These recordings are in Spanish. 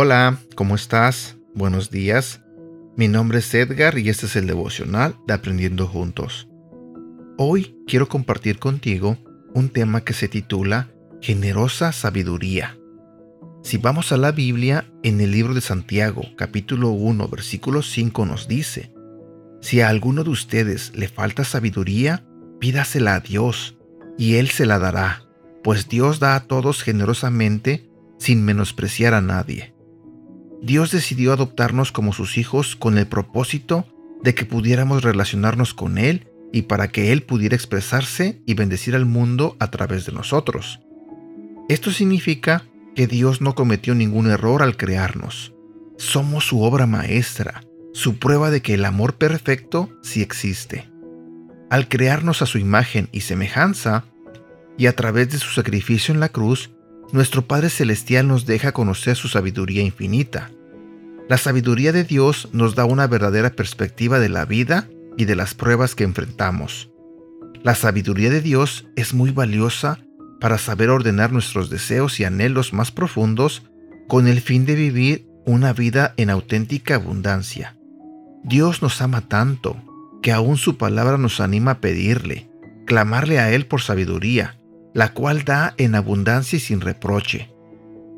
Hola, ¿cómo estás? Buenos días. Mi nombre es Edgar y este es el devocional de Aprendiendo Juntos. Hoy quiero compartir contigo un tema que se titula Generosa Sabiduría. Si vamos a la Biblia, en el libro de Santiago, capítulo 1, versículo 5 nos dice, Si a alguno de ustedes le falta sabiduría, pídasela a Dios, y Él se la dará, pues Dios da a todos generosamente sin menospreciar a nadie. Dios decidió adoptarnos como sus hijos con el propósito de que pudiéramos relacionarnos con Él y para que Él pudiera expresarse y bendecir al mundo a través de nosotros. Esto significa que Dios no cometió ningún error al crearnos. Somos su obra maestra, su prueba de que el amor perfecto sí existe. Al crearnos a su imagen y semejanza, y a través de su sacrificio en la cruz, nuestro Padre Celestial nos deja conocer su sabiduría infinita. La sabiduría de Dios nos da una verdadera perspectiva de la vida y de las pruebas que enfrentamos. La sabiduría de Dios es muy valiosa para saber ordenar nuestros deseos y anhelos más profundos con el fin de vivir una vida en auténtica abundancia. Dios nos ama tanto que aún su palabra nos anima a pedirle, clamarle a Él por sabiduría, la cual da en abundancia y sin reproche.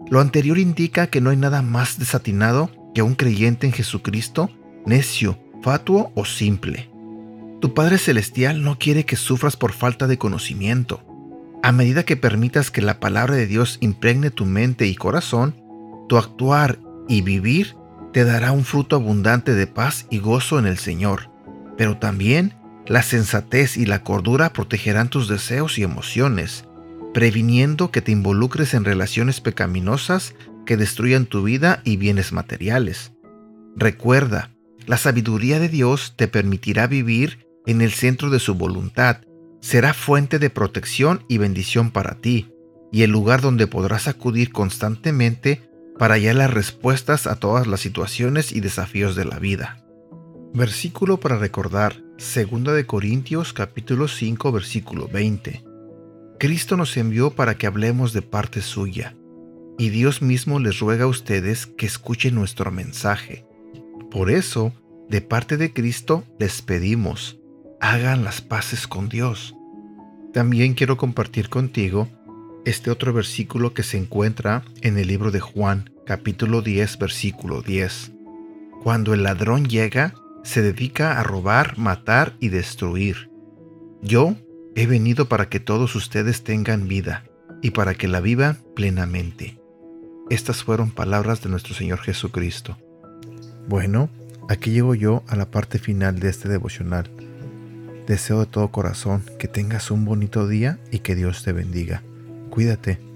Lo anterior indica que no hay nada más desatinado que un creyente en Jesucristo, necio, fatuo o simple. Tu Padre Celestial no quiere que sufras por falta de conocimiento. A medida que permitas que la palabra de Dios impregne tu mente y corazón, tu actuar y vivir te dará un fruto abundante de paz y gozo en el Señor. Pero también la sensatez y la cordura protegerán tus deseos y emociones, previniendo que te involucres en relaciones pecaminosas que destruyan tu vida y bienes materiales. Recuerda, la sabiduría de Dios te permitirá vivir en el centro de su voluntad, será fuente de protección y bendición para ti, y el lugar donde podrás acudir constantemente para hallar las respuestas a todas las situaciones y desafíos de la vida. Versículo para recordar, 2 de Corintios capítulo 5 versículo 20. Cristo nos envió para que hablemos de parte suya, y Dios mismo les ruega a ustedes que escuchen nuestro mensaje. Por eso, de parte de Cristo les pedimos, hagan las paces con Dios. También quiero compartir contigo este otro versículo que se encuentra en el libro de Juan, capítulo 10, versículo 10. Cuando el ladrón llega, se dedica a robar, matar y destruir. Yo he venido para que todos ustedes tengan vida y para que la vivan plenamente. Estas fueron palabras de nuestro Señor Jesucristo. Bueno, aquí llego yo a la parte final de este devocional. Deseo de todo corazón que tengas un bonito día y que Dios te bendiga. Cuídate.